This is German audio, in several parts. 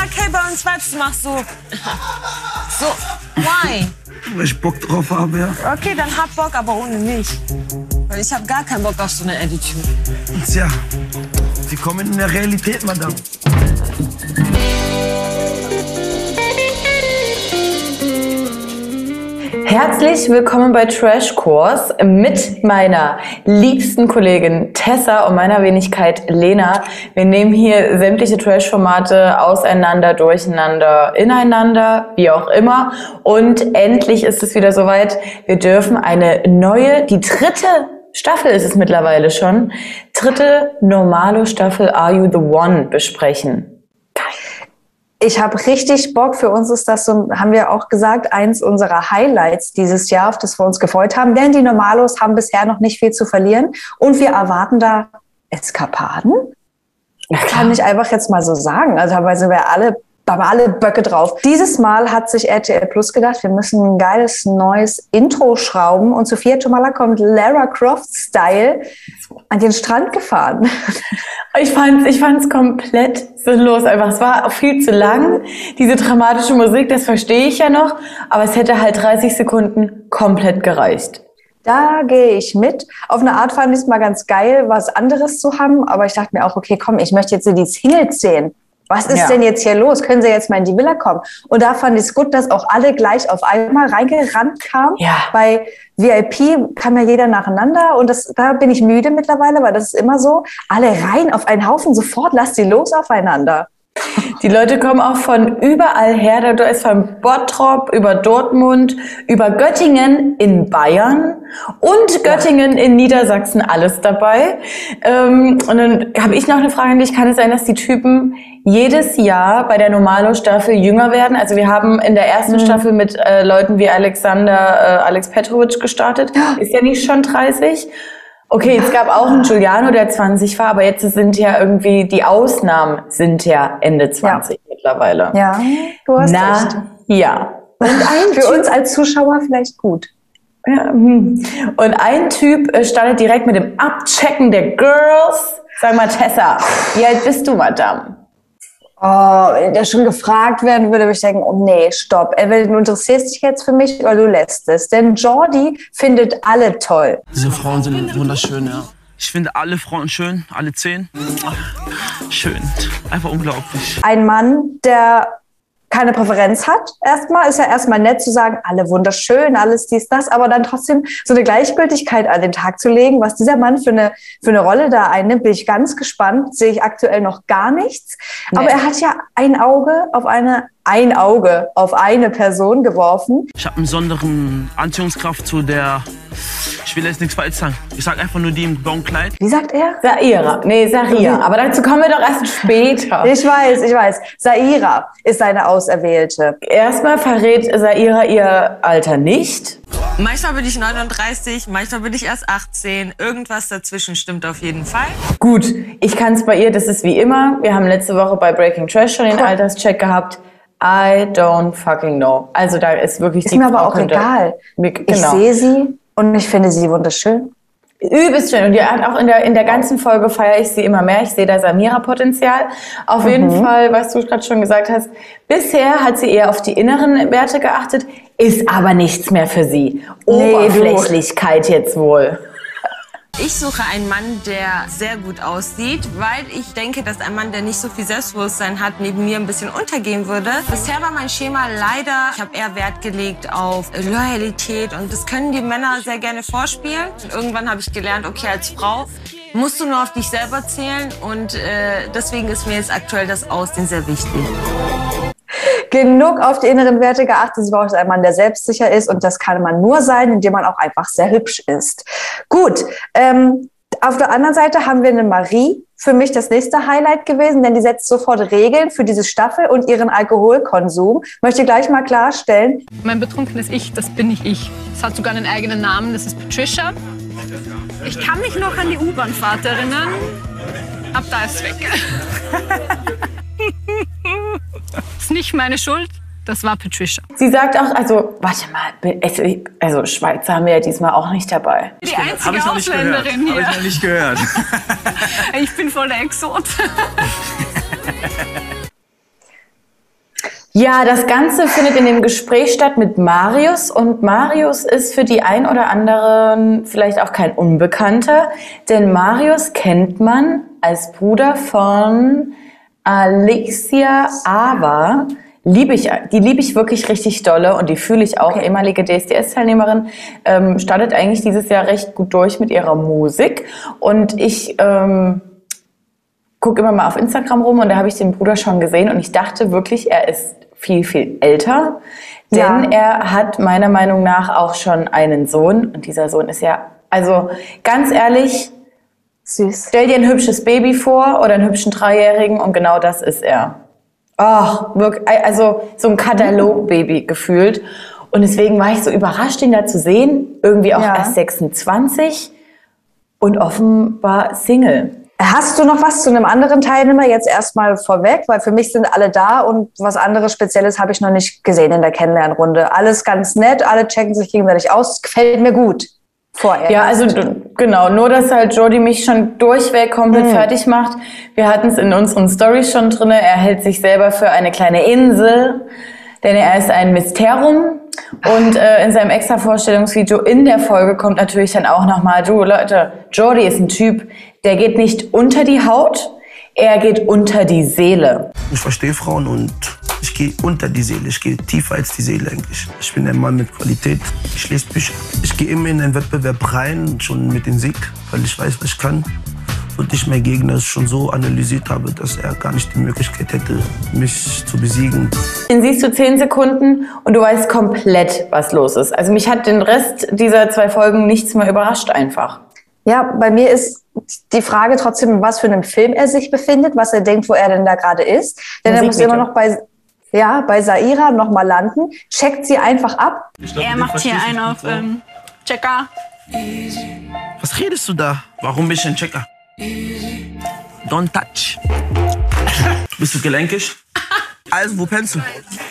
sag, hey, bei uns Vibes, du machst so. So, why? Weil ich Bock drauf habe, ja. Okay, dann hab Bock, aber ohne mich. Weil ich hab gar keinen Bock auf so eine Attitude. Tja, Sie kommen in der Realität, Madame. Herzlich willkommen bei Trash Course mit meiner liebsten Kollegin Tessa und meiner Wenigkeit Lena. Wir nehmen hier sämtliche Trash-Formate auseinander, durcheinander, ineinander, wie auch immer. Und endlich ist es wieder soweit. Wir dürfen eine neue, die dritte Staffel ist es mittlerweile schon, dritte normale Staffel Are You the One besprechen. Ich habe richtig Bock. Für uns ist das so, haben wir auch gesagt, eins unserer Highlights dieses Jahr, auf das wir uns gefreut haben. Denn die Normalos haben bisher noch nicht viel zu verlieren. Und wir erwarten da Eskapaden. Kann ich einfach jetzt mal so sagen. Also dabei sind wir alle da haben alle Böcke drauf. Dieses Mal hat sich RTL Plus gedacht, wir müssen ein geiles neues Intro schrauben. Und Sophia Tomala kommt Lara Croft-Style an den Strand gefahren. Ich fand's, ich fand's komplett sinnlos einfach. Es war auch viel zu lang. Diese dramatische Musik, das verstehe ich ja noch. Aber es hätte halt 30 Sekunden komplett gereicht. Da gehe ich mit. Auf eine Art fand ich es mal ganz geil, was anderes zu haben. Aber ich dachte mir auch, okay, komm, ich möchte jetzt die Singles sehen. Was ist Ja. denn jetzt hier los? Können Sie jetzt mal in die Villa kommen? Und da fand ich es gut, dass auch alle gleich auf einmal reingerannt kamen. Ja. Bei VIP kam ja jeder nacheinander und das, da bin ich müde mittlerweile, weil das ist immer so. Alle rein auf einen Haufen, sofort lasst sie los aufeinander. Die Leute kommen auch von überall her. Da ist von Bottrop über Dortmund, über Göttingen in Bayern und Göttingen in Niedersachsen alles dabei. Ähm, und dann habe ich noch eine Frage an dich. Kann es sein, dass die Typen jedes Jahr bei der Normalo-Staffel jünger werden? Also wir haben in der ersten Staffel mit äh, Leuten wie Alexander, äh, Alex Petrovic gestartet. Ist ja nicht schon 30? Okay, es gab auch einen Giuliano, der 20 war, aber jetzt sind ja irgendwie, die Ausnahmen sind ja Ende 20 mittlerweile. Ja, du hast Na, recht. ja. Und ein Für uns als Zuschauer vielleicht gut. Ja, hm. Und ein Typ äh, startet direkt mit dem Abchecken der Girls. Sag mal, Tessa, wie alt bist du, Madame? Oh, wenn der schon gefragt werden würde, würde ich denken, oh nee, stopp. Entweder du interessierst dich jetzt für mich oder du lässt es. Denn Jordi findet alle toll. Diese Frauen sind wunderschön, ja. Ich finde alle Frauen schön, alle zehn. Schön. Einfach unglaublich. Ein Mann, der keine Präferenz hat. Erstmal ist ja erstmal nett zu sagen, alle wunderschön, alles dies, das, aber dann trotzdem so eine Gleichgültigkeit an den Tag zu legen, was dieser Mann für eine, für eine Rolle da einnimmt, bin ich ganz gespannt. Sehe ich aktuell noch gar nichts. Aber Nee. er hat ja ein Auge auf eine, ein Auge auf eine Person geworfen. Ich habe einen besonderen Anziehungskraft zu der. Ich will jetzt nichts falsch sagen. Ich sag einfach nur die im blauen Kleid. Wie sagt er? Saira. Nee, Saria. Aber dazu kommen wir doch erst später. Ich weiß, ich weiß. Saira ist seine Auserwählte. Erstmal verrät Saira ihr Alter nicht. Manchmal bin ich 39, manchmal bin ich erst 18. Irgendwas dazwischen stimmt auf jeden Fall. Gut, ich kann es bei ihr, das ist wie immer. Wir haben letzte Woche bei Breaking Trash schon den Alterscheck gehabt. I don't fucking know. Also da ist wirklich Ist die mir aber auch egal. Mir- Ich Genau. sehe sie und ich finde sie wunderschön. Übelst schön. Und die hat auch in der, in der ganzen Folge feiere ich sie immer mehr. Ich sehe da Samira-Potenzial. Auf Mhm. jeden Fall, was du gerade schon gesagt hast, bisher hat sie eher auf die inneren Werte geachtet, ist aber nichts mehr für sie. Nee, du. Oberflächlichkeit jetzt wohl. Ich suche einen Mann, der sehr gut aussieht, weil ich denke, dass ein Mann, der nicht so viel Selbstbewusstsein hat, neben mir ein bisschen untergehen würde. Bisher war mein Schema leider, ich habe eher Wert gelegt auf Loyalität und das können die Männer sehr gerne vorspielen. Und irgendwann habe ich gelernt, okay, als Frau musst du nur auf dich selber zählen und äh, deswegen ist mir jetzt aktuell das Aussehen sehr wichtig. Genug auf die inneren Werte geachtet. Sie braucht einen Mann, der selbstsicher ist. Und das kann man nur sein, indem man auch einfach sehr hübsch ist. Gut. Ähm, auf der anderen Seite haben wir eine Marie. Für mich das nächste Highlight gewesen, denn die setzt sofort Regeln für diese Staffel und ihren Alkoholkonsum. Möchte gleich mal klarstellen, Mein betrunkenes Ich, das bin nicht ich. Es hat sogar einen eigenen Namen, das ist Patricia. Ich kann mich noch an die U-Bahn-Fahrt erinnern. Ab da ist es weg. ist nicht meine Schuld, das war Patricia. Sie sagt auch, also, warte mal, also, Schweizer haben wir ja diesmal auch nicht dabei. Die einzige Ausländerin hier. noch nicht gehört. Ich bin voll der Exot. Ja, das Ganze findet in dem Gespräch statt mit Marius und Marius ist für die ein oder anderen vielleicht auch kein Unbekannter, denn Marius kennt man als Bruder von Alexia Ava. Liebe ich, die liebe ich wirklich richtig dolle und die fühle ich auch. Ehemalige DSDS-Teilnehmerin ähm, startet eigentlich dieses Jahr recht gut durch mit ihrer Musik und ich ähm, gucke immer mal auf Instagram rum und da habe ich den Bruder schon gesehen und ich dachte wirklich, er ist viel, viel älter. Denn Ja. er hat meiner Meinung nach auch schon einen Sohn und dieser Sohn ist ja, also ganz ehrlich, Süß. stell dir ein hübsches Baby vor oder einen hübschen Dreijährigen und genau das ist er. Ach, wirklich, also so ein Katalogbaby gefühlt. Und deswegen war ich so überrascht, ihn da zu sehen. Irgendwie auch Ja. erst 26 und offenbar Single. Hast du noch was zu einem anderen Teilnehmer jetzt erstmal vorweg? Weil für mich sind alle da und was anderes Spezielles habe ich noch nicht gesehen in der Kennenlernrunde. Alles ganz nett, alle checken sich gegenseitig aus. Gefällt mir gut. Vorher. Ja, also genau, nur dass halt Jordi mich schon durchweg komplett fertig macht. Wir hatten es in unseren Stories schon drinne. Er hält sich selber für eine kleine Insel, denn er ist ein Mysterium. Und äh, in seinem extra Vorstellungsvideo in der Folge kommt natürlich dann auch nochmal, du Leute, Jordi ist ein Typ, der geht nicht unter die Haut, er geht unter die Seele. Ich verstehe Frauen und ich gehe unter die Seele. Ich gehe tiefer als die Seele eigentlich. Ich bin ein Mann mit Qualität. Ich lese Bücher. Ich gehe immer in einen Wettbewerb rein, schon mit dem Sieg, weil ich weiß, was ich kann. Und ich meinen Gegner schon so analysiert habe, dass er gar nicht die Möglichkeit hätte, mich zu besiegen. Den siehst du zehn Sekunden und du weißt komplett, was los ist. Also mich hat den Rest dieser zwei Folgen nichts mehr überrascht einfach. Ja, bei mir ist die Frage trotzdem, in was für einem Film er sich befindet, was er denkt, wo er denn da gerade ist. Denn er muss immer noch bei, ja, bei Saira nochmal landen. Checkt sie einfach ab. Er macht hier einen auf ähm, Checker. Was redest du da? Warum bin ich ein Checker? Don't touch. Bist du gelenkig? Also, wo pennst du?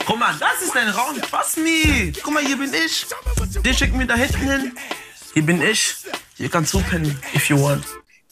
Guck mal, das ist dein Raum. Pass mir. Guck mal, hier bin ich. Den schicken wir da hinten hin. Hier bin ich. Hier kannst du pennen, if you want.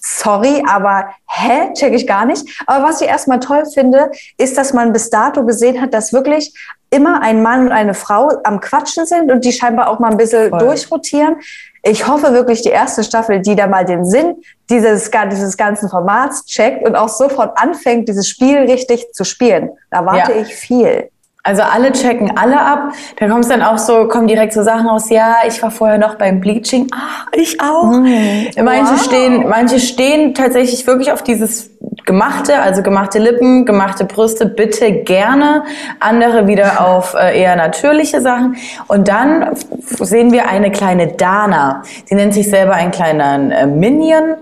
Sorry, aber hä, check ich gar nicht. Aber was ich erstmal toll finde, ist, dass man bis dato gesehen hat, dass wirklich immer ein Mann und eine Frau am Quatschen sind und die scheinbar auch mal ein bisschen Voll. durchrotieren. Ich hoffe wirklich, die erste Staffel, die da mal den Sinn dieses, dieses ganzen Formats checkt und auch sofort anfängt, dieses Spiel richtig zu spielen. Da warte Ja. ich viel. Also alle checken alle ab. Da kommt dann auch so, kommen direkt so Sachen raus. Ja, ich war vorher noch beim Bleaching. Ah, ich auch. Manche Wow. stehen, manche stehen tatsächlich wirklich auf dieses gemachte, also gemachte Lippen, gemachte Brüste, bitte gerne. Andere wieder auf äh, eher natürliche Sachen. Und dann sehen wir eine kleine Dana. Sie nennt sich selber einen kleinen äh, Minion.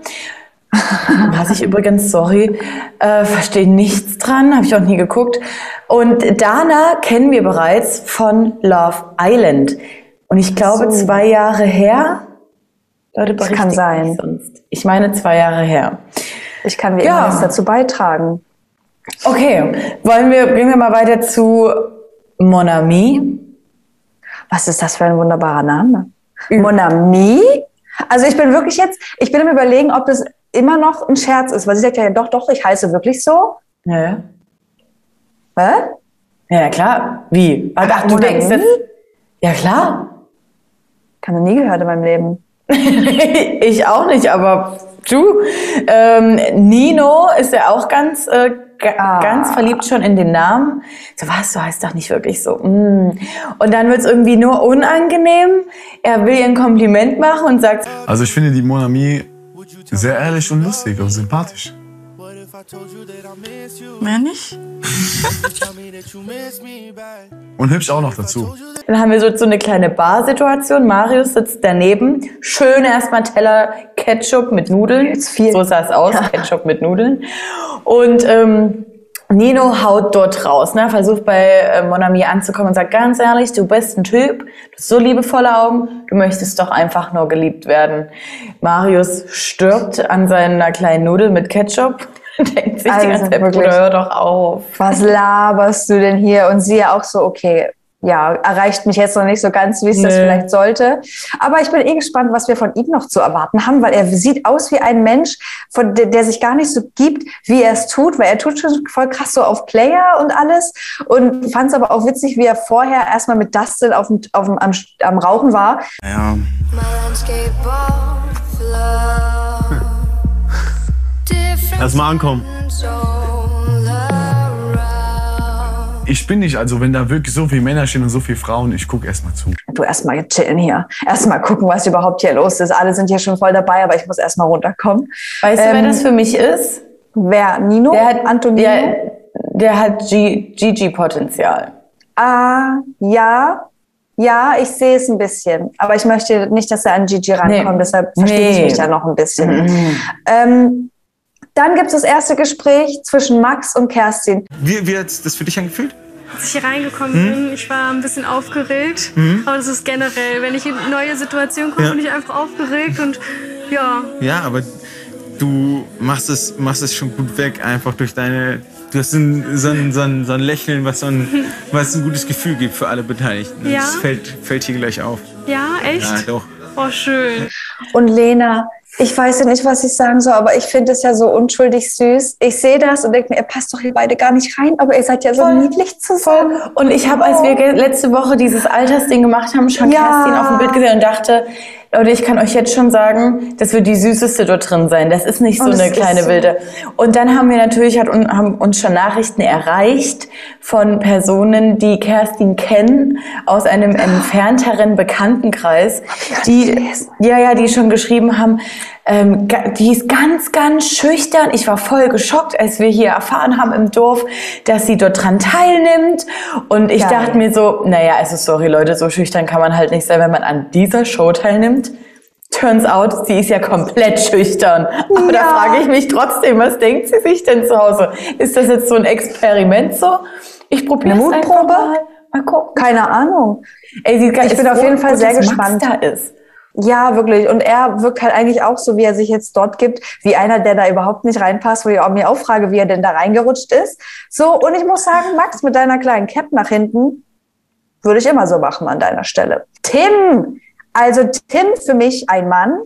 Was ich übrigens, sorry, äh, verstehe nichts dran, habe ich auch nie geguckt. Und Dana kennen wir bereits von Love Island. Und ich glaube, So. zwei Jahre her. Leute, Das kann sein. Sonst. Ich meine, zwei Jahre her. Ich kann wie Ja. immer nichts dazu beitragen. Okay, wollen wir, gehen wir mal weiter zu Mon Ami. Was ist das für ein wunderbarer Name? Mon Ami? Also ich bin wirklich jetzt, ich bin am überlegen, ob das immer noch ein Scherz ist, weil sie sagt ja, doch, doch, ich heiße wirklich so. Ja, Hä? ja klar. Wie? Ach, Ach, du denkst jetzt. Ja, klar. Kann noch nie gehört in meinem Leben. ich auch nicht, aber du. Ähm, Nino ist ja auch ganz, äh, Ah. ganz verliebt schon in den Namen. So was, du heißt doch nicht wirklich so. Mm. Und dann wird's irgendwie nur unangenehm. Er will ihr ein Kompliment machen und sagt, Also ich finde die Monami sehr ehrlich und lustig und sympathisch. Mehr nicht? Und hübsch auch noch dazu. dann haben wir so, so eine kleine Barsituation. Marius sitzt daneben. Schön erstmal Teller Ketchup mit Nudeln. So sah es aus, Ketchup mit Nudeln. Und ähm, Nino haut dort raus, ne? versucht bei äh, Monami anzukommen und sagt, ganz ehrlich, du bist ein Typ, du hast so liebevolle Augen, du möchtest doch einfach nur geliebt werden. Marius stirbt an seiner kleinen Nudel mit Ketchup. Denkt sich Also die ganze Zeit. Bruder, hör doch auf. Was laberst du denn hier? Und sie ja auch so, okay, ja, erreicht mich jetzt noch nicht so ganz, wie es das Nee. vielleicht sollte. Aber ich bin eh gespannt, was wir von ihm noch zu erwarten haben, weil er sieht aus wie ein Mensch, von der, der sich gar nicht so gibt, wie er es tut, weil er tut schon voll krass so auf Player und alles. Und fand es aber auch witzig, wie er vorher erstmal mit Dustin auf dem, auf dem, am, am Rauchen war. Ja, Lass mal ankommen. Ich bin nicht, also wenn da wirklich so viele Männer stehen und so viele Frauen, ich gucke erst mal zu. Du erstmal chillen hier. Erstmal gucken, was überhaupt hier los ist. Alle sind hier schon voll dabei, aber ich muss erstmal runterkommen. Weißt du, wer Ähm, das für mich ist? Wer? Nino? Der hat, Antonino? Der, der hat Gigi-Potenzial. Ah, ja. Ja, ich sehe es ein bisschen. Aber ich möchte nicht, dass er an Gigi rankommt. Nee. Deshalb verstehe ich Nee. mich da noch ein bisschen. Ähm, dann gibt es das erste Gespräch zwischen Max und Kerstin. wie, wie hat das für dich angefühlt? Als ich hier reingekommen bin, ich war ein bisschen aufgeregt. Aber das ist generell, wenn ich in neue Situationen komme, Ja. bin ich einfach aufgeregt und ja, Ja, aber du machst es, machst es schon gut weg, einfach durch deine. Du hast ein, so, ein, so, ein, so ein Lächeln, was, so ein, was ein gutes Gefühl gibt für alle Beteiligten. Ja. Das fällt, fällt hier gleich auf. ja, echt? Ja, doch. Oh, schön. Und Lena, ich weiß ja nicht, was ich sagen soll, aber ich finde es ja so unschuldig süß. Ich sehe das und denke mir, ihr passt doch hier beide gar nicht rein, aber ihr seid ja so Voll. niedlich zusammen. Und ich habe, als wir letzte Woche dieses Altersding gemacht haben, schon Ja. Kerstin auf dem Bild gesehen und dachte, Leute, ich kann euch jetzt schon sagen, das wird die süßeste dort drin sein. Das ist nicht so es eine kleine so. wilde. Und dann haben wir natürlich, hat, haben uns schon Nachrichten erreicht von Personen, die Kerstin kennen, aus einem entfernteren Bekanntenkreis, die, ja, ja, die schon geschrieben haben, ähm, die ist ganz, ganz schüchtern. Ich war voll geschockt, als wir hier erfahren haben im Dorf, dass sie dort dran teilnimmt. Und ich Geil. dachte mir so, naja, also sorry Leute, so schüchtern kann man halt nicht sein, wenn man an dieser Show teilnimmt. Turns out, sie ist ja komplett schüchtern. Aber da Ja. frage ich mich trotzdem, was denkt sie sich denn zu Hause? Ist das jetzt so ein Experiment so? Ich probiere es Mutprobe? mal. Mal gucken. Keine Ahnung. Ey, sie Ich bin auf jeden Fall sehr gespannt. Da ist. Ja, wirklich. Und er wirkt halt eigentlich auch so, wie er sich jetzt dort gibt, wie einer, der da überhaupt nicht reinpasst, wo ich auch mir auch frage, wie er denn da reingerutscht ist. So, und ich muss sagen, Max, mit deiner kleinen Cap nach hinten, würde ich immer so machen an deiner Stelle. Tim! Also Tim für mich ein Mann,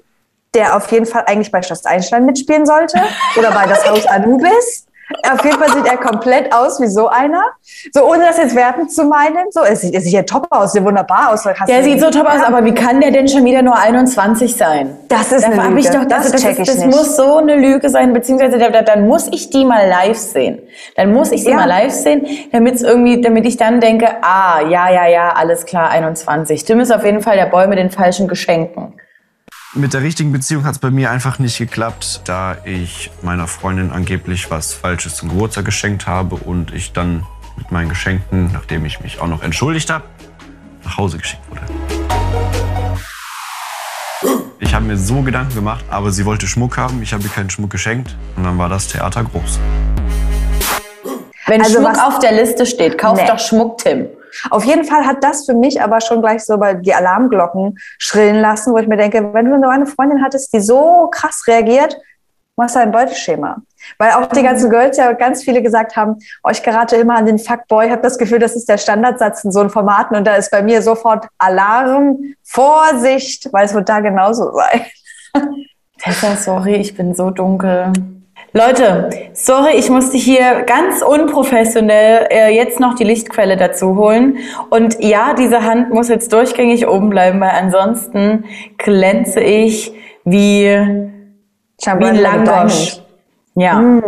der auf jeden Fall eigentlich bei Schloss Einstein mitspielen sollte oder bei Das Haus Anubis. Auf jeden Fall sieht er komplett aus wie so einer. So, ohne das jetzt wertend zu meinen. So, er sieht, er sieht ja top aus, sieht wunderbar aus. Hast Der sieht so top aus, aber wie kann der denn schon wieder nur 21 sein? Das ist Da eine Lüge. ich doch, das also das, check ist, das muss so eine Lüge sein, beziehungsweise da, da, dann muss ich die mal live sehen. Dann muss ich sie Ja. mal live sehen, damit es irgendwie, damit ich dann denke, ah, ja, ja, ja, alles klar, 21. Tim ist auf jeden Fall der Boy mit den falschen Geschenken. Mit der richtigen Beziehung hat es bei mir einfach nicht geklappt, da ich meiner Freundin angeblich was Falsches zum Geburtstag geschenkt habe und ich dann mit meinen Geschenken, nachdem ich mich auch noch entschuldigt habe, nach Hause geschickt wurde. Ich habe mir so Gedanken gemacht, aber sie wollte Schmuck haben, ich habe ihr keinen Schmuck geschenkt und dann war das Theater groß. Wenn Also Schmuck was- auf der Liste steht, kauf Nee. doch Schmuck, Tim. Auf jeden Fall hat das für mich aber schon gleich so bei die Alarmglocken schrillen lassen, wo ich mir denke, wenn du so eine Freundin hattest, die so krass reagiert, machst du ein Beuteschema. Weil auch die ganzen Girls ja ganz viele gesagt haben, oh, ich gerate immer an den Fuckboy, habe das Gefühl, das ist der Standardsatz in so einem Formaten und da ist bei mir sofort Alarm, Vorsicht, weil es wird da genauso sein. Tessa, sorry, ich bin so dunkel. Leute, sorry, ich musste hier ganz unprofessionell äh, jetzt noch die Lichtquelle dazu holen. Und ja, diese Hand muss jetzt durchgängig oben bleiben, weil ansonsten glänze ich wie, wie ein Langosch. Ja.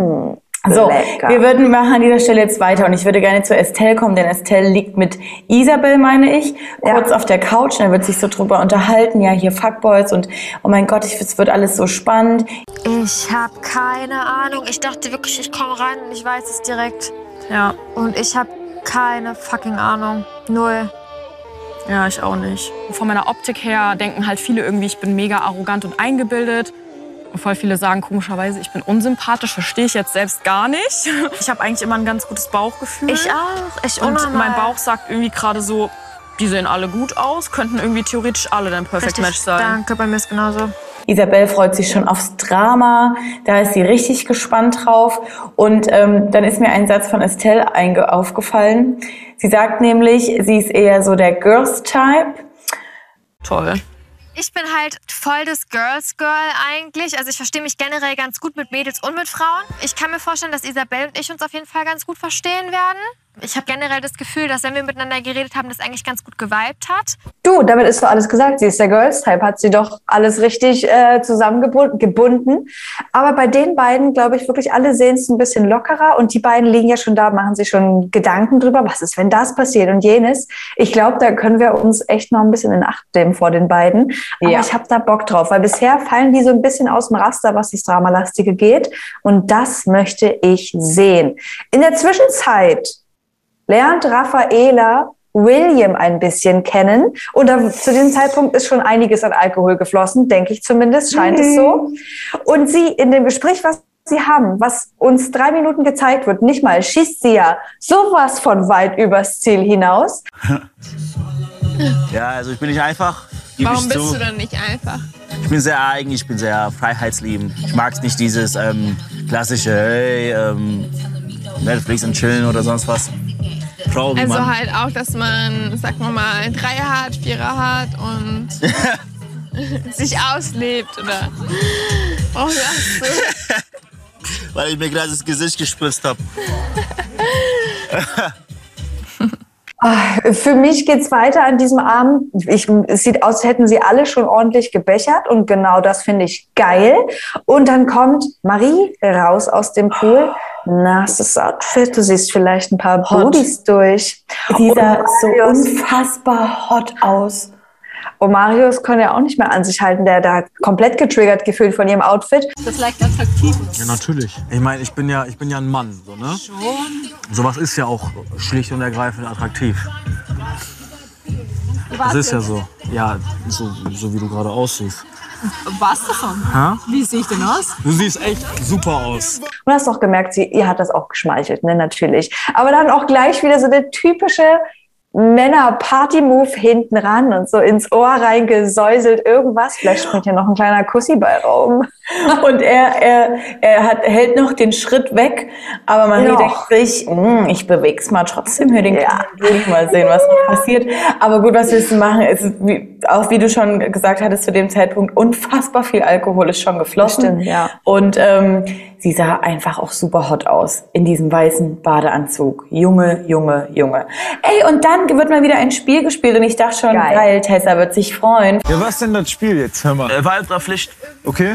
So, lecker. wir würden machen an dieser Stelle jetzt weiter und ich würde gerne zu Estelle kommen, denn Estelle liegt mit Isabel, meine ich, kurz auf der Couch und er wird sich so drüber unterhalten, ja, hier Fuckboys und oh mein Gott, ich, es wird alles so spannend. Ich habe keine Ahnung. Ich dachte wirklich, ich komme rein und ich weiß es direkt. Ja, Und ich habe keine fucking Ahnung. Null. Ja, ich auch nicht. Von meiner Optik her denken halt viele irgendwie, ich bin mega arrogant und eingebildet. Und voll viele sagen komischerweise, ich bin unsympathisch, verstehe ich jetzt selbst gar nicht. Ich habe eigentlich immer ein ganz gutes Bauchgefühl. Ich auch. Ich Und unnormal. mein Bauch sagt irgendwie gerade so, die sehen alle gut aus, könnten irgendwie theoretisch alle dein Perfect Richtig, Match sein. Danke, bei mir ist genauso. Isabel freut sich schon aufs Drama. Da ist sie richtig gespannt drauf. Und ähm, dann ist mir ein Satz von Estelle einge- aufgefallen. Sie sagt nämlich, sie ist eher so der Girls-Type. Toll. Ich bin halt voll das Girls Girl eigentlich. Also ich verstehe mich generell ganz gut mit Mädels und mit Frauen. Ich kann mir vorstellen, dass Isabel und ich uns auf jeden Fall ganz gut verstehen werden. Ich habe generell das Gefühl, dass wenn wir miteinander geredet haben, das eigentlich ganz gut geweibt hat. Du, damit ist doch alles gesagt. Sie ist der Girls-Type, hat sie doch alles richtig äh, zusammengebunden. gebunden. Aber bei den beiden, glaube ich, wirklich alle sehen es ein bisschen lockerer und die beiden liegen ja schon da, machen sich schon Gedanken drüber, was ist, wenn das passiert und jenes. Ich glaube, da können wir uns echt noch ein bisschen in Acht nehmen vor den beiden. Aber Ja. ich habe da Bock drauf, weil bisher fallen die so ein bisschen aus dem Raster, was das Dramalastige geht. Und das möchte ich sehen. In der Zwischenzeit lernt Raffaela William ein bisschen kennen. Und da, zu diesem Zeitpunkt ist schon einiges an Alkohol geflossen, denke ich zumindest, scheint es so. Und sie in dem Gespräch, was sie haben, was uns drei Minuten gezeigt wird, nicht mal, schießt sie ja sowas von weit übers Ziel hinaus. Ja, also ich bin nicht einfach. Warum bist zu. du dann nicht einfach? Ich bin sehr eigen, ich bin sehr freiheitsliebend. Ich mag nicht dieses ähm, klassische, hey, ähm, Netflix und chillen oder sonst was. Wie Also man. halt auch, dass man, sagen wir mal, Dreier hat, Vierer hat und sich auslebt oder. Oh, so. Weil ich mir gerade das Gesicht gespritzt habe. Ah, Für mich geht's weiter an diesem Abend. Ich, es sieht aus, als hätten sie alle schon ordentlich gebechert und genau das finde ich geil. Und dann kommt Marie raus aus dem Pool. Nasses Outfit, du siehst vielleicht ein paar Bodies durch. Sie Und sah so unfassbar hot aus. Und Marius kann ja auch nicht mehr an sich halten. Der da komplett getriggert gefühlt von ihrem Outfit. Das leicht attraktiv. Ja, natürlich. Ich meine, ich bin ja, ich bin ja ein Mann, so, ne? Schon. Sowas ist ja auch schlicht und ergreifend attraktiv. Das ist ja so. Ja, so, so wie du gerade aussiehst. Was davon? Ha? Wie sehe ich denn aus? Du siehst echt super aus. Und hast auch gemerkt, sie, ihr hat das auch geschmeichelt, ne, natürlich. Aber dann auch gleich wieder so der typische Männer-Party-Move hinten ran und so ins Ohr reingesäuselt irgendwas. Vielleicht springt hier noch ein kleiner Kussi bei Raum. Und er, er, er hat, hält noch den Schritt weg, aber Marie Noch. denkt sich, "Hm, ich beweg's mal trotzdem hier den ja. mal sehen, was noch passiert. Aber gut, was willst du machen? Es ist, wie, auch wie du schon gesagt hattest, zu dem Zeitpunkt unfassbar viel Alkohol ist schon geflossen. Stimmt, ja. Und ähm, sie sah einfach auch super hot aus in diesem weißen Badeanzug. Junge, Junge, Junge. Ey, und dann wird mal wieder ein Spiel gespielt und ich dachte schon, geil, Geil. Tessa wird sich freuen. Ja, was denn das Spiel jetzt? Hör mal. Äh, Wahlpflicht. Okay.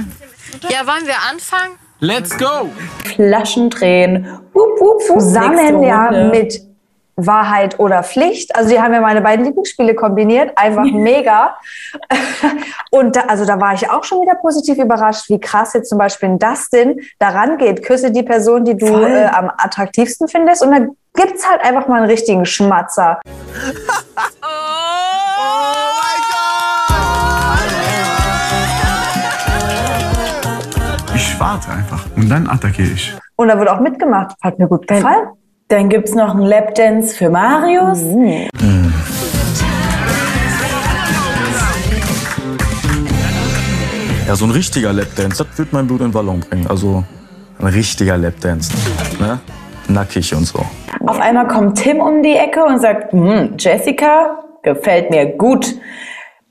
Ja, wollen wir anfangen? Let's go! Flaschen drehen. Wup, wup, wup. Zusammen ja mit Wahrheit oder Pflicht. Also die haben ja meine beiden Lieblingsspiele kombiniert. Einfach mega. Und da, also da war ich auch schon wieder positiv überrascht, wie krass jetzt zum Beispiel ein Dustin daran geht. Küsse die Person, die du äh, am attraktivsten findest. Und dann gibt's halt einfach mal einen richtigen Schmatzer. Ich warte einfach und dann attackiere ich. Und da wird auch mitgemacht. Hat mir gut gefallen. Dann gibt's noch einen Lapdance für Marius. Ja, so ein richtiger Lapdance, das wird mein Blut in Ballon bringen. Also ein richtiger Lapdance. Ne? Nackig und so. Auf einmal kommt Tim um die Ecke und sagt, hm, Jessica, gefällt mir gut.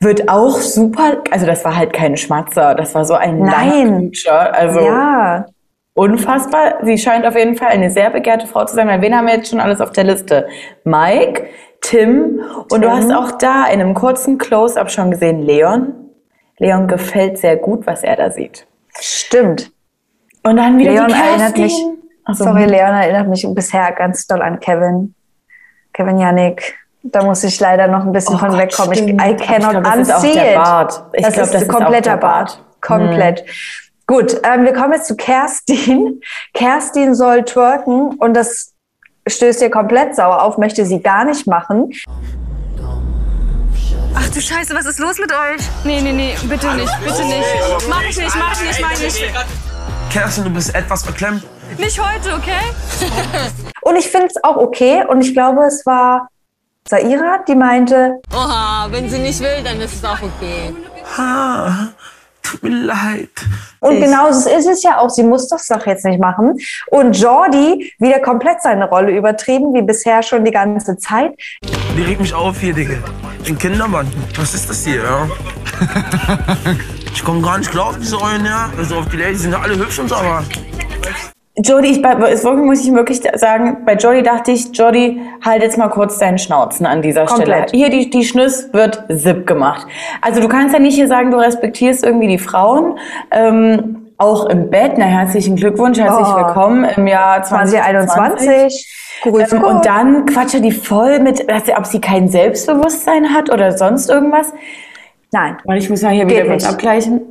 Wird auch super, also das war halt kein Schmatzer, das war so ein Nein. Also Ja. unfassbar. Sie scheint auf jeden Fall eine sehr begehrte Frau zu sein. Weil wen haben wir jetzt schon alles auf der Liste? Mike, Tim und du Tim. hast auch da in einem kurzen Close-up schon gesehen Leon. Leon gefällt sehr gut, was er da sieht. Stimmt. Und dann wieder Leon erinnert mich, sorry, Leon erinnert mich bisher ganz doll an Kevin. Kevin Janik. Da muss ich leider noch ein bisschen Oh von Gott, wegkommen. Ich. I cannot glaub, das ist auch unsee der it. Bart. Ich das glaub, ist das ist auch kompletter der Bart. Bart. Komplett. Gut, ähm, wir kommen jetzt zu Kerstin. Kerstin soll twerken und das stößt ihr komplett sauer auf, möchte sie gar nicht machen. Ach du Scheiße, was ist los mit euch? Nee, nee, nee, bitte nicht, bitte nicht. Mach ich nicht, mach ich nicht, mach ich nicht. Kerstin, du bist etwas beklemmt. Nicht heute, okay? Und ich finde es auch okay und ich glaube, es war Saira, die meinte, Oha, wenn sie nicht will, dann ist es auch okay. Ha, tut mir leid. Und genau so ist es ja auch. Sie muss das doch jetzt nicht machen. Und Jordi wieder komplett seine Rolle übertrieben, wie bisher schon die ganze Zeit. Die regt mich auf hier, Digga. Ein Kindermann. Was ist das hier, ja? Ich komme gar nicht klar auf diese Eulen, ja. Also auf die Ladies sind ja alle hübsch und so, aber... Jody, ich, bei- muss ich wirklich sagen, bei Jody dachte ich, Jody, halt jetzt mal kurz deinen Schnauzen an dieser Komplett. Stelle. Hier, die, die Schnüss wird SIP gemacht. Also du kannst ja nicht hier sagen, du respektierst irgendwie die Frauen. Ähm, auch im Bett, na herzlichen Glückwunsch, herzlich Oh. willkommen im Jahr 2021. 2021. Grüß Ähm, und dann quatscht er die voll mit, dass sie- ob sie kein Selbstbewusstsein hat oder sonst irgendwas. Nein. Weil ich muss mal hier Geht wieder kurz abgleichen.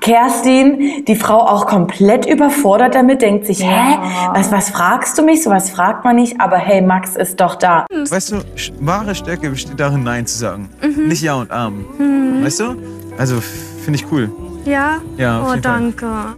Kerstin, die Frau auch komplett überfordert damit, denkt sich, hä, was, was fragst du mich? So was fragt man nicht, aber hey, Max ist doch da. Weißt du, wahre Stärke besteht darin, Nein zu sagen. Mhm. Nicht Ja und Arm. Mhm. Weißt du? Also finde ich cool. Ja? Ja, Oh, jeden Fall.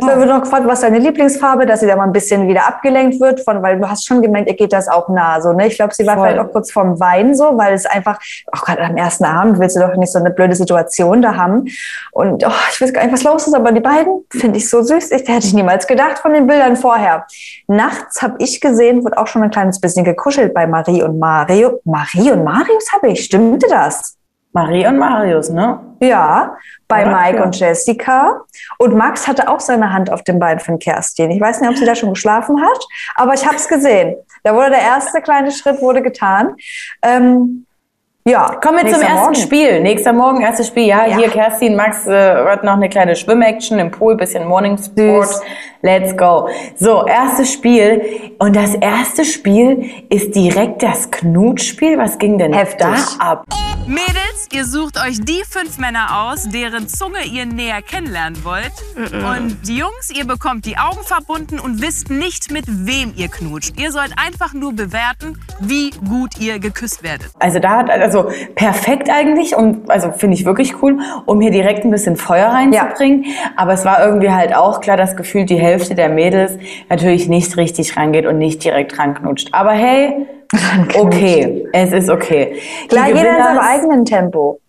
Danke. Ich wird noch gefragt, was ist deine Lieblingsfarbe, dass sie da mal ein bisschen wieder abgelenkt wird von, weil du hast schon gemerkt, ihr geht das auch nah, so, ne? Ich glaube, sie war Voll. vielleicht auch kurz vorm Weinen so, weil es einfach, auch gerade am ersten Abend willst du doch nicht so eine blöde Situation da haben. Und oh, ich weiß gar nicht, was los ist, aber die beiden finde ich so süß. Ich hätte ich niemals gedacht von den Bildern vorher. Nachts habe ich gesehen, wird auch schon ein kleines bisschen gekuschelt bei Marie und Mario. Marie und Marius habe ich, stimmte das? Marie und Marius, ne? Ja, bei Ja, Mike ja. und Jessica. Und Max hatte auch seine Hand auf dem Bein von Kerstin. Ich weiß nicht, ob sie da schon geschlafen hat, aber ich habe es gesehen. Da wurde der erste kleine Schritt wurde getan. Ähm, ja, Kommen wir zum ersten Morgen. Spiel. Nächster Morgen, erstes Spiel. Ja, Ja. hier Kerstin, Max äh, hat noch eine kleine Schwimmaction im Pool, bisschen Morning Sport. Süß. Let's go. So, erstes Spiel. Und das erste Spiel ist direkt das Knutspiel. Was ging denn Heftig. da ab? Mädels, ihr sucht euch die fünf Männer aus, deren Zunge ihr näher kennenlernen wollt. Und die Jungs, ihr bekommt die Augen verbunden und wisst nicht, mit wem ihr knutscht. Ihr sollt einfach nur bewerten, wie gut ihr geküsst werdet. Also da hat, also perfekt eigentlich und also finde ich wirklich cool, um hier direkt ein bisschen Feuer reinzubringen. Aber es war irgendwie halt auch klar, dass gefühlt die Hälfte der Mädels natürlich nicht richtig rangeht und nicht direkt ranknutscht. Aber hey, okay, es ist okay. Klar, jeder in seinem eigenen Tempo.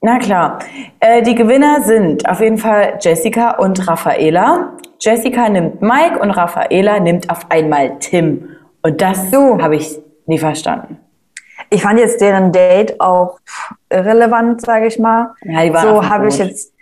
Na klar. Äh, die Gewinner sind auf jeden Fall Jessica und Raffaela. Jessica nimmt Mike und Raffaela nimmt auf einmal Tim. Und das habe ich nie verstanden. Ich fand jetzt deren Date auch irrelevant, sage ich mal. Ja, die waren so habe ich jetzt.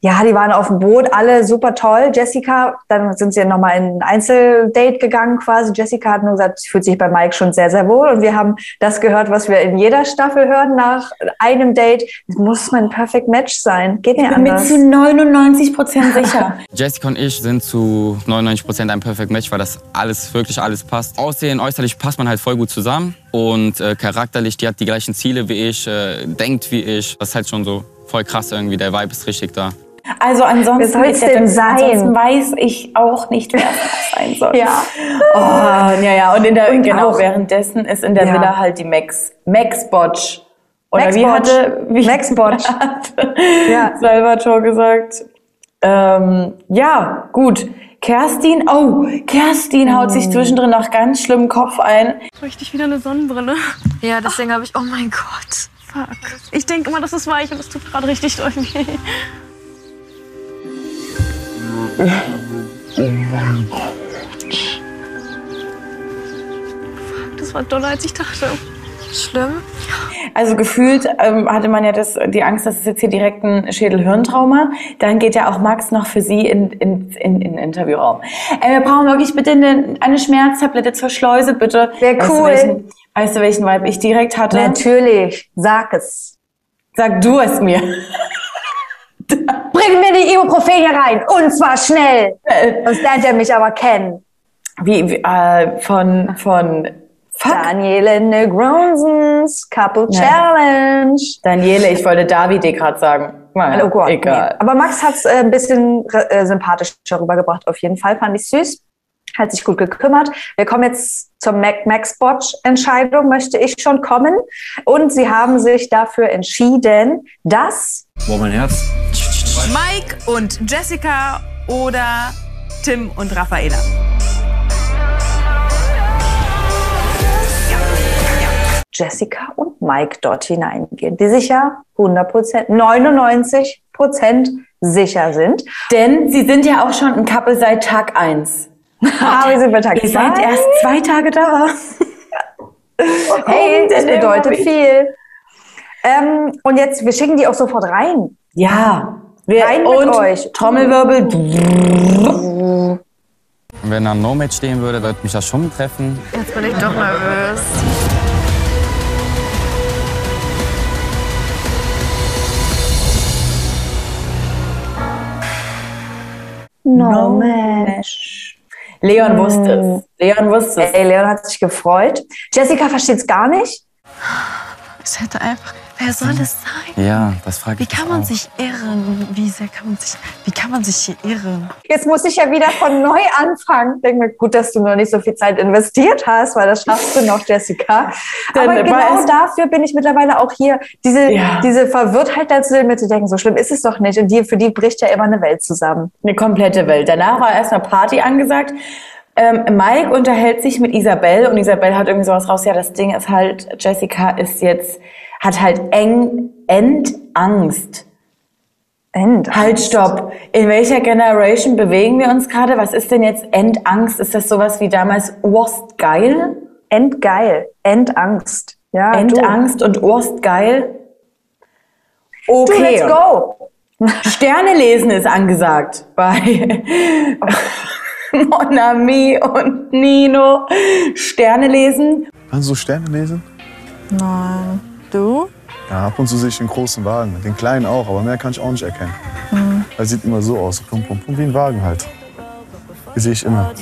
Ja, die waren auf dem Boot, alle super toll. Jessica, dann sind sie nochmal in ein Einzeldate gegangen quasi. Jessica hat nur gesagt, sie fühlt sich bei Mike schon sehr, sehr wohl. Und wir haben das gehört, was wir in jeder Staffel hören nach einem Date. Es muss mein Perfect Match sein. Geht nicht Ich bin mir anders. zu 99 Prozent sicher. Jessica und ich sind zu 99% ein Perfect Match, weil das alles, wirklich alles passt. Aussehen, äußerlich passt man halt voll gut zusammen. Und äh, charakterlich, die hat die gleichen Ziele wie ich, äh, denkt wie ich. Das ist halt schon so voll krass irgendwie. Der Vibe ist richtig da. Also ansonsten, Wer hätte- denn sein? ansonsten weiß ich auch nicht, wer es sein soll. Ja. Oh, ja, ja. Und, in der, Und genau, auch- währenddessen ist in der Ja. Villa halt die Max, Max Botch. Oder Max wie Botch. hatte, wie Max Botch. hat Ja. Salvatore gesagt? Ähm, ja, gut. Kerstin, oh, Kerstin haut Mm. sich zwischendrin noch ganz schlimm Kopf ein. Richtig wieder eine Sonnenbrille. Ja, deswegen habe ich, oh mein Gott. Fuck. Ich denke immer, das ist weich und es tut gerade richtig doll weh. Das war doller, als ich dachte. Schlimm. Also gefühlt ähm, hatte man ja das, die Angst, dass es jetzt hier direkt ein Schädel-Hirntrauma. Dann geht ja auch Max noch für sie in, in, in, in den Interviewraum. Äh, wir brauchen wirklich bitte eine, eine Schmerztablette zur Schleuse, bitte. Wär Weißt du, cool. welchen, weißt du, welchen Vibe ich direkt hatte? Natürlich, sag es. Sag du es mir. Bring mir die Ibuprofen hier rein und zwar schnell. Sonst lernt er mich aber kennen. Wie, wie äh, von, von Daniele Negronsens Couple Ja. Challenge. Daniele, ich wollte Davide gerade sagen. Naja, Oh Gott, egal. nee. Aber Max hat es äh, ein bisschen äh, sympathischer rübergebracht, auf jeden Fall. Fand ich süß. Hat sich gut gekümmert. Wir kommen jetzt zur Mac Max Botch Entscheidung, möchte ich schon kommen. Und sie haben sich dafür entschieden, dass Boah, mein Herz. Mike und Jessica oder Tim und Raffaela. Jessica und Mike dort hineingehen, die sich ja 100 Prozent, 99 100% sicher sind. Denn sie sind ja auch schon ein Couple seit Tag 1. Aber wir sind bei Tag Ihr seid zwei. erst zwei Tage da. Hey, das bedeutet viel. Ähm, und jetzt, wir schicken die auch sofort rein. Ja. Wir, Rein mit und euch. Trommelwirbel. Wenn da ein No-Match stehen würde, würde mich das schon treffen. Jetzt bin ich doch nervös. No match. Leon wusste es. Leon wusste es. Ey, Leon hat sich gefreut. Jessica versteht es gar nicht. Es hätte einfach. Wer soll es sein? Ja, das frage Wie ich mich kann man auch. sich irren? Wie sehr kann man sich. Wie kann man sich hier irren? Jetzt muss ich ja wieder von neu anfangen. Denk mir, gut, dass du noch nicht so viel Zeit investiert hast, weil das schaffst du noch, Jessica. Aber genau dafür bin ich mittlerweile auch hier. Diese, Ja. diese Verwirrtheit dazu, mir zu denken, so schlimm ist es doch nicht. Und die, für die bricht ja immer eine Welt zusammen. Eine komplette Welt. Danach war erstmal Party angesagt. Ähm, Mike unterhält sich mit Isabel und Isabel hat irgendwie sowas raus. Ja, das Ding ist halt, Jessica ist jetzt, hat halt eng, Endangst. Endangst? Halt, stopp. In welcher Generation bewegen wir uns gerade? Was ist denn jetzt Endangst? Ist das sowas wie damals Urstgeil? Endgeil. Endangst. Ja, Endangst und Urstgeil? Okay. Du, let's go. Sterne lesen ist angesagt bei Monami und Nino. Sterne lesen. Kannst du Sterne lesen? Nein. Du? Ja, ab und zu sehe ich den großen Wagen. Den kleinen auch, aber mehr kann ich auch nicht erkennen. Hm. Er sieht immer so aus. Pum, pum, pum, wie ein Wagen halt. Die sehe ich immer.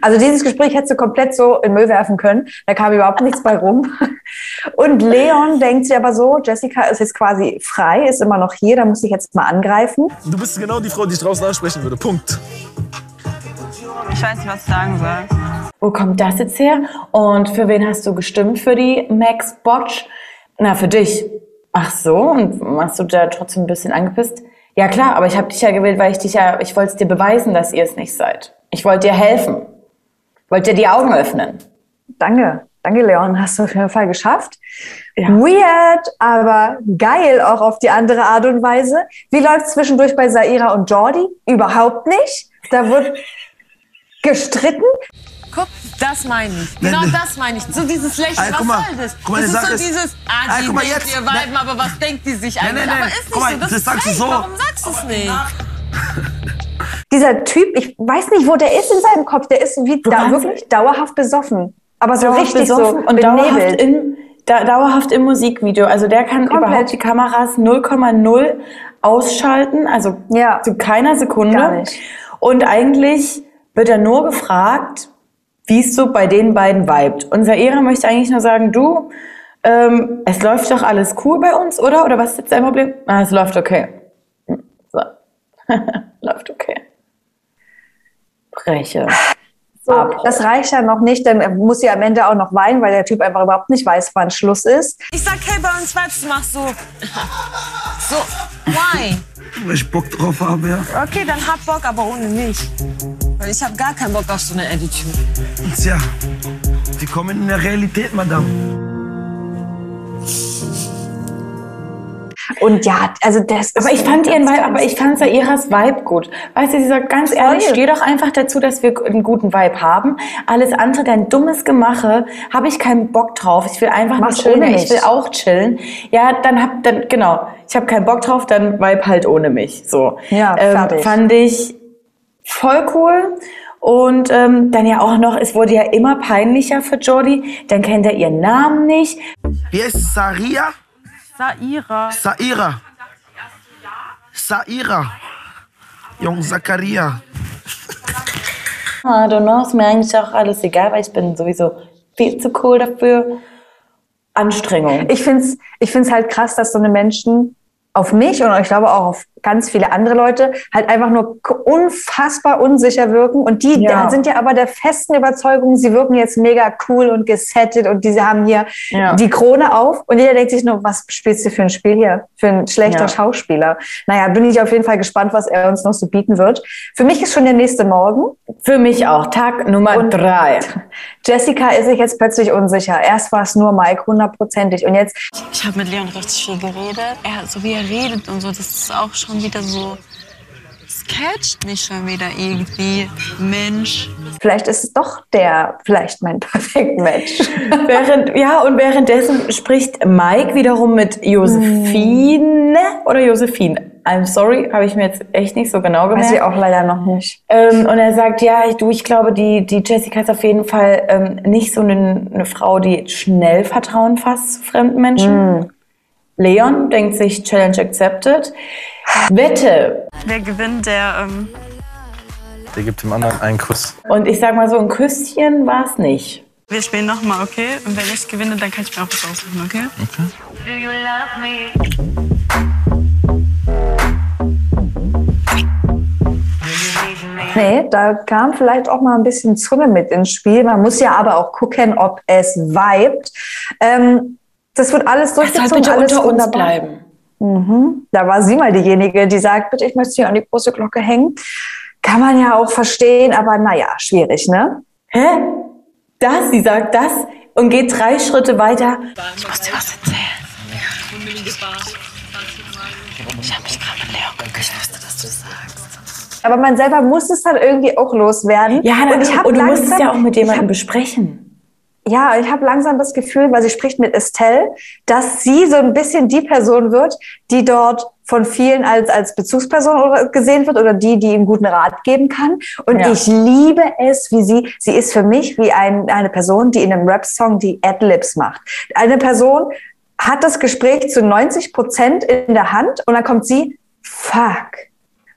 Also dieses Gespräch hättest du komplett so in den Müll werfen können. Da kam überhaupt nichts bei rum. Und Leon denkt sich aber so, Jessica ist jetzt quasi frei, ist immer noch hier, da muss ich jetzt mal angreifen. Du bist genau die Frau, die ich draußen ansprechen würde. Punkt. Ich weiß nicht, was ich sagen soll. Wo kommt das jetzt her? Und für wen hast du gestimmt für die Max Botch? Na, für dich. Ach so, und warst du da trotzdem ein bisschen angepisst? Ja klar, aber ich habe dich ja gewählt, weil ich dich ja, ich wollte es dir beweisen, dass ihr es nicht seid. Ich wollte dir helfen. Wollte dir die Augen öffnen. Danke, danke Leon, hast du auf jeden Fall geschafft. Weird, aber geil auch auf die andere Art und Weise. Wie läuft zwischendurch bei Saira und Jordi? Überhaupt nicht. Da wird gestritten. Guck, das meine ich. Genau Nein, das meine ich. So dieses Lächeln, Ey, was guck mal, soll das? guck mal, das ist so dieses, ah, die guck mal, jetzt- ihr Weiben, aber was denkt die sich Nein, eigentlich? nein, nein. Aber ist nicht mal, so, das, das ist sagst du frech. so. Warum sagst du es nicht? Dieser Typ, ich weiß nicht, wo der ist in seinem Kopf. Der ist wie da, wirklich dauerhaft besoffen. Aber so Dauerhaft richtig so besoffen und dauerhaft benebelt. im, da, dauerhaft im Musikvideo. Also der kann Komplett. überhaupt die Kameras 0,0 ausschalten, also zu keiner Sekunde. Gar nicht. Und eigentlich wird er nur gefragt, wie es so bei den beiden vibet. Und Saira möchte eigentlich nur sagen, du, ähm, es läuft doch alles cool bei uns, oder? Oder was ist jetzt dein Problem? Ah, es läuft okay. So. läuft okay. Breche. So, das reicht ja noch nicht, denn er muss ja am Ende auch noch weinen, weil der Typ einfach überhaupt nicht weiß, wann Schluss ist. Ich sag, hey, bei uns Vibes, du machst so. So, why? Weil ich Bock drauf habe, ja. Okay, dann hab Bock, aber ohne mich. Weil ich hab gar keinen Bock auf so eine Attitude. Tja, wir kommen in der Realität, Madame. Und ja, also das Aber ich fand ihren Vibe, aber ich fand Sairas Vibe gut. Weißt du, sie sagt ganz ehrlich, steh doch einfach dazu, dass wir einen guten Vibe haben. Alles andere, dein dummes Gemache, habe ich keinen Bock drauf. Ich will einfach nur Mach's chillen. ohne Ich mich. will auch chillen. Ja, dann hab, dann, genau. Ich habe keinen Bock drauf, dann Vibe halt ohne mich. So. Ja, ähm, fertig. Fand ich voll cool. Und ähm, dann ja auch noch, es wurde ja immer peinlicher für Jordi. Dann kennt er ihren Namen nicht. Wie heißt Saria? Saira. Saira. Saira. Jung Zakaria. I don't know, ist mir eigentlich auch alles egal, weil ich bin sowieso viel zu cool dafür. Anstrengung. Ich finde es ich find's halt krass, dass so eine Menschen auf mich und ich glaube auch auf ganz viele andere Leute halt einfach nur unfassbar unsicher wirken. Und die Ja. sind ja aber der festen Überzeugung, sie wirken jetzt mega cool und gesettet und diese haben hier Ja. die Krone auf. Und jeder denkt sich nur, was spielst du für ein Spiel hier? Für ein schlechter Ja. Schauspieler. Naja, bin ich auf jeden Fall gespannt, was er uns noch so bieten wird. Für mich ist schon der nächste Morgen. Für mich auch. Tag Nummer drei. Jessica ist sich jetzt plötzlich unsicher. Erst war es nur Mike hundertprozentig und jetzt Ich habe mit Leon richtig viel geredet. Er, so wie er redet und so, das ist auch schon wieder so. Das catcht mich schon wieder irgendwie. Mensch. vielleicht ist es doch der, vielleicht mein perfekt Match. Während, ja, und währenddessen spricht Mike wiederum mit Josephine oder Josephine. I'm sorry, habe ich mir jetzt echt nicht so genau gemerkt. Weiß ich auch leider noch nicht. Ähm, und er sagt, ja, ich, du, ich glaube, die, die Jessica ist auf jeden Fall ähm, nicht so eine, eine Frau, die schnell Vertrauen fasst zu fremden Menschen. Leon denkt sich, Challenge accepted. Wette. Wer gewinnt, der. Ähm, Der gibt dem anderen einen Kuss. Und ich sag mal so, ein Küsschen war es nicht. wir spielen nochmal, okay? Und wenn ich gewinne, dann kann ich mir auch was aussuchen, okay? Nee, da kam vielleicht auch mal ein bisschen Zunge mit ins Spiel. Man muss ja aber auch gucken, ob es vibet. Ähm, das wird alles soll durchgezogen, bitte alles unter uns wunderbar. bleiben. Mhm. Da war sie mal diejenige, die sagt, bitte, ich möchte hier an die große Glocke hängen. Kann man ja auch verstehen, aber naja, schwierig, ne? Hä? Das, sie sagt das und geht drei Schritte weiter. Ich muss dir was erzählen. Ich habe mich gerade mit Leon geküsst. Ich wusste, dass du das sagst. Aber man selber muss es dann irgendwie auch loswerden. Ja, und ich und du musst es ja auch mit jemandem besprechen. Ja, ich habe langsam das Gefühl, weil sie spricht mit Estelle, dass sie so ein bisschen die Person wird, die dort von vielen als, als Bezugsperson gesehen wird oder die, die ihm guten Rat geben kann. Und Ja. ich liebe es, wie sie, sie ist für mich wie ein, eine Person, die in einem Rap-Song die Adlibs macht. Eine Person hat das Gespräch zu 90 Prozent in der Hand und dann kommt sie, fuck,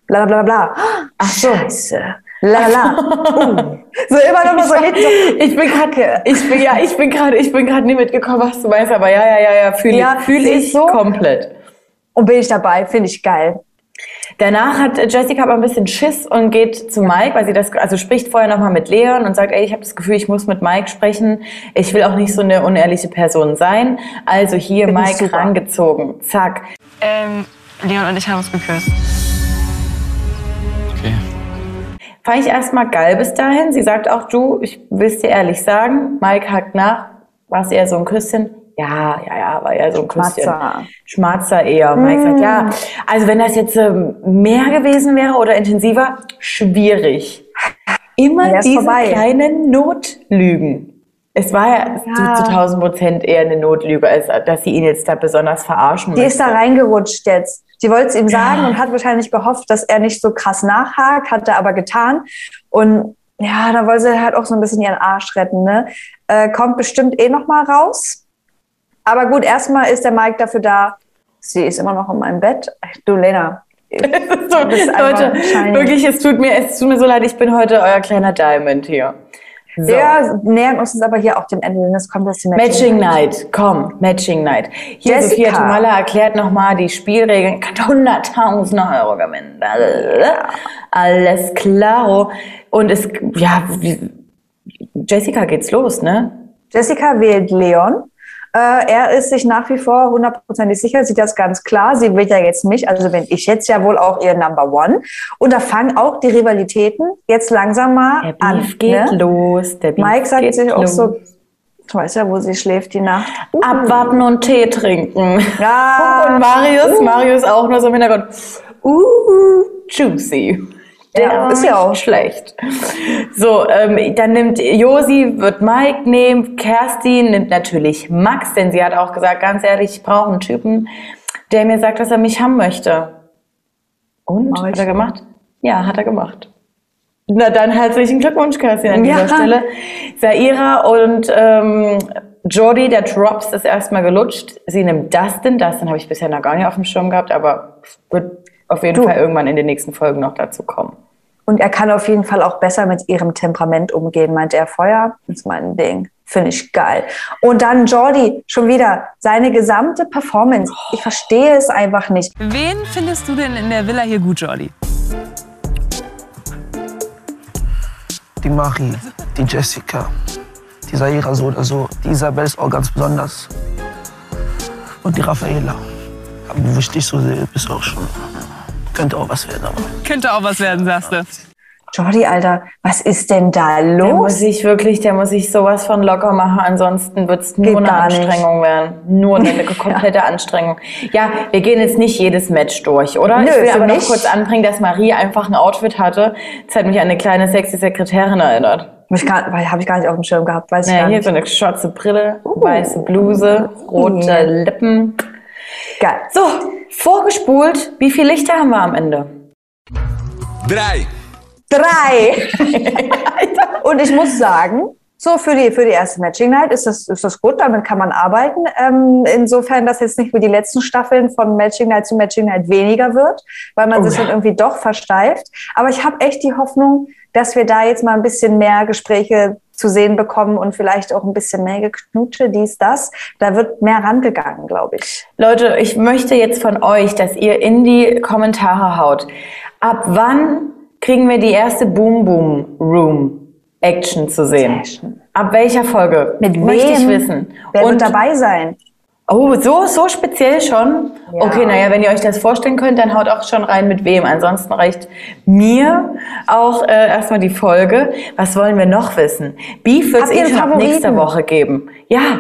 bla bla bla bla. Ach so. Scheiße. La la. Uh. So immer noch mal so hinten. So. Ich bin gerade, ich bin, ja, ich bin gerade, ich bin gerade nie mitgekommen, was du meinst, aber ja, ja, ja, ja, fühle Ja, ich, fühle sie ich so- komplett. Und bin ich dabei, finde ich geil. Danach hat Jessica aber ein bisschen Schiss und geht zu Mike, weil sie das, also spricht vorher nochmal mit Leon und sagt, ey, ich habe das Gefühl, ich muss mit Mike sprechen. Ich will auch nicht so eine unehrliche Person sein. Also hier ich Mike rangezogen. Zack. Ähm, Leon und ich haben uns geküsst. Fand ich erstmal geil bis dahin. Sie sagt auch, du, ich will's dir ehrlich sagen. Mike hakt nach. War es eher so ein Küsschen? Ja, ja, ja, war eher so ein Küsschen. Schmatzer. Schmatzer eher. Mike sagt, Mm. ja. Also wenn das jetzt ähm, mehr gewesen wäre oder intensiver, schwierig. Immer Ja, diese vorbei. kleinen Notlügen. Es war ja, Ja. Zu, 1000 Prozent eher eine Notlüge, als dass sie ihn jetzt da besonders verarschen Die ist da möchte. reingerutscht jetzt. Sie wollte es ihm sagen Ja. und hat wahrscheinlich gehofft, dass er nicht so krass nachhakt, hat er aber getan. Und ja, da wollte sie halt auch so ein bisschen ihren Arsch retten. Ne? Äh, kommt bestimmt eh noch mal raus. Aber gut, erstmal ist der Mike dafür da. Sie ist immer noch in meinem Bett. Du, Lena. So, Leute, shiny. wirklich, es tut, mir, es tut mir so leid, ich bin heute euer kleiner Diamond hier. So. Wir nähern uns aber hier auch dem Ende, denn es kommt jetzt die Matching Night, komm, Matching Night. Hier Jessica. Sophia Tomalla erklärt nochmal die Spielregeln. Kann 100.000 Euro gewinnen. Alles klaro. Und es, ja, Jessica geht's los, ne? Jessica wählt Leon. Äh, er ist sich nach wie vor hundertprozentig sicher, sieht das ganz klar. Sie wählt ja jetzt mich, also bin ich jetzt ja wohl auch ihr Number One. Und da fangen auch die Rivalitäten jetzt langsam mal Der an. Beef geht ne? los. Der Beef Mike sagt sich auch los. so, du weißt ja, wo sie schläft die Nacht. Abwarten und Tee trinken. Ja. Und Marius, Uh. Marius auch nur so im Hintergrund. Uh, juicy. Der Ja, ist ja auch. schlecht. So, ähm, dann nimmt Josi, wird Mike nehmen, Kerstin nimmt natürlich Max, denn sie hat auch gesagt, ganz ehrlich, ich brauche einen Typen, der mir sagt, dass er mich haben möchte. Und? Hat er gemacht? Ja, hat er gemacht. Na dann herzlichen Glückwunsch, Kerstin, an dieser Ja. Stelle. Saira und ähm, Jordi, der Drops ist erstmal gelutscht. Sie nimmt Dustin. Dustin habe ich bisher noch gar nicht auf dem Schirm gehabt, aber wird auf jeden Du. Fall irgendwann in den nächsten Folgen noch dazu kommen. Und er kann auf jeden Fall auch besser mit ihrem Temperament umgehen, meint er. Feuer ist mein Ding. Finde ich geil. Und dann Jordi, schon wieder seine gesamte Performance. Ich verstehe es einfach nicht. Wen findest du denn in der Villa hier gut, Jordi? Die Marie, die Jessica, die Saira so oder so. Die Isabel ist auch ganz besonders. Und die Raffaela. Aber wo ich dich so sehe, bist du auch schon. Könnte auch was werden, aber. Könnte auch was werden, sagst du. Jordi, Alter, was ist denn da Der los? muss sich wirklich, der muss sich sowas von locker machen, ansonsten wird es nur eine gar nicht. Anstrengung werden. Nur eine komplette Anstrengung. Ja, wir gehen jetzt nicht jedes Match durch, oder? Nö, ich will aber noch mich- kurz anbringen, dass Marie einfach ein Outfit hatte. Das hat mich an eine kleine sexy Sekretärin erinnert. Habe ich gar nicht auf dem Schirm gehabt, weiß ich ja, gar hier nicht. so eine schwarze Brille, weiße Bluse, rote Ja. Lippen. Geil. So, vorgespult. Wie viele Lichter haben wir am Ende? Drei. Drei. Und ich muss sagen, so für die, für die erste Matching Night ist das, ist das gut, damit kann man arbeiten. Ähm, insofern, dass jetzt nicht wie die letzten Staffeln von Matching Night zu Matching Night weniger wird, weil man Oh sich ja. dann irgendwie doch versteift. Aber ich habe echt die Hoffnung, dass wir da jetzt mal ein bisschen mehr Gespräche zu sehen bekommen und vielleicht auch ein bisschen mehr Geknutsche, dies, das. Da wird mehr rangegangen, glaube ich. Leute, ich möchte jetzt von euch, dass ihr in die Kommentare haut. Ab wann kriegen wir die erste Boom Boom Room Action zu sehen? Ab welcher Folge? Mit Möchte ich wem? wissen. Wer Und wird dabei sein? Oh, so, so speziell schon? Ja. Okay, naja, wenn ihr euch das vorstellen könnt, dann haut auch schon rein mit wem. Ansonsten reicht mir auch äh, erstmal die Folge. Was wollen wir noch wissen? Beef wird es eh schon nächster Woche geben. Ja,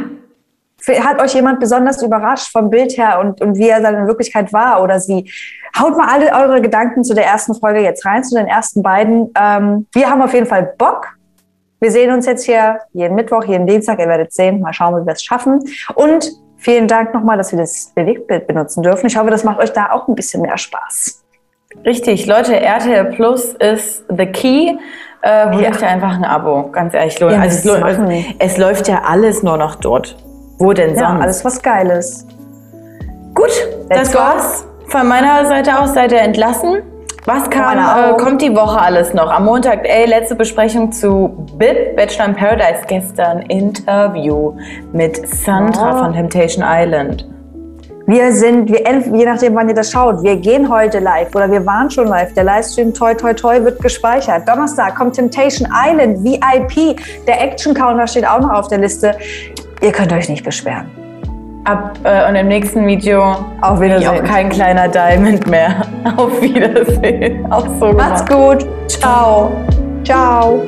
Hat euch jemand besonders überrascht vom Bild her und, und wie er dann in Wirklichkeit war oder sie? Haut mal alle eure Gedanken zu der ersten Folge jetzt rein, zu den ersten beiden. Ähm, wir haben auf jeden Fall Bock. Wir sehen uns jetzt hier jeden Mittwoch, jeden Dienstag. Ihr werdet sehen. Mal schauen, wie wir es schaffen. Und vielen Dank nochmal, dass wir das Bewegtbild benutzen dürfen. Ich hoffe, das macht euch da auch ein bisschen mehr Spaß. Richtig, Leute, RTL Plus ist the key. Äh, holt Ja. euch einfach ein Abo, ganz ehrlich. Ja, also es, wir. es läuft ja alles nur noch dort. Wo denn Ja, sonst? alles was Geiles. Gut, Let's das war's. Von meiner Seite aus seid ihr entlassen. Was kam, äh, kommt die Woche alles noch? Am Montag, ey, letzte Besprechung zu BIP, Bachelor in Paradise. Gestern Interview mit Sandra Oh. von Temptation Island. Wir sind, wir, je nachdem, wann ihr das schaut, wir gehen heute live oder wir waren schon live. Der Livestream Toi Toi Toi wird gespeichert. Donnerstag kommt Temptation Island VIP. Der Action Counter steht auch noch auf der Liste. Ihr könnt euch nicht beschweren. Ab äh, und im nächsten Video Auf Wiedersehen. auch kein kleiner Diamond mehr. Auf Wiedersehen. Auch so Macht's gemacht. gut. Ciao. Ciao.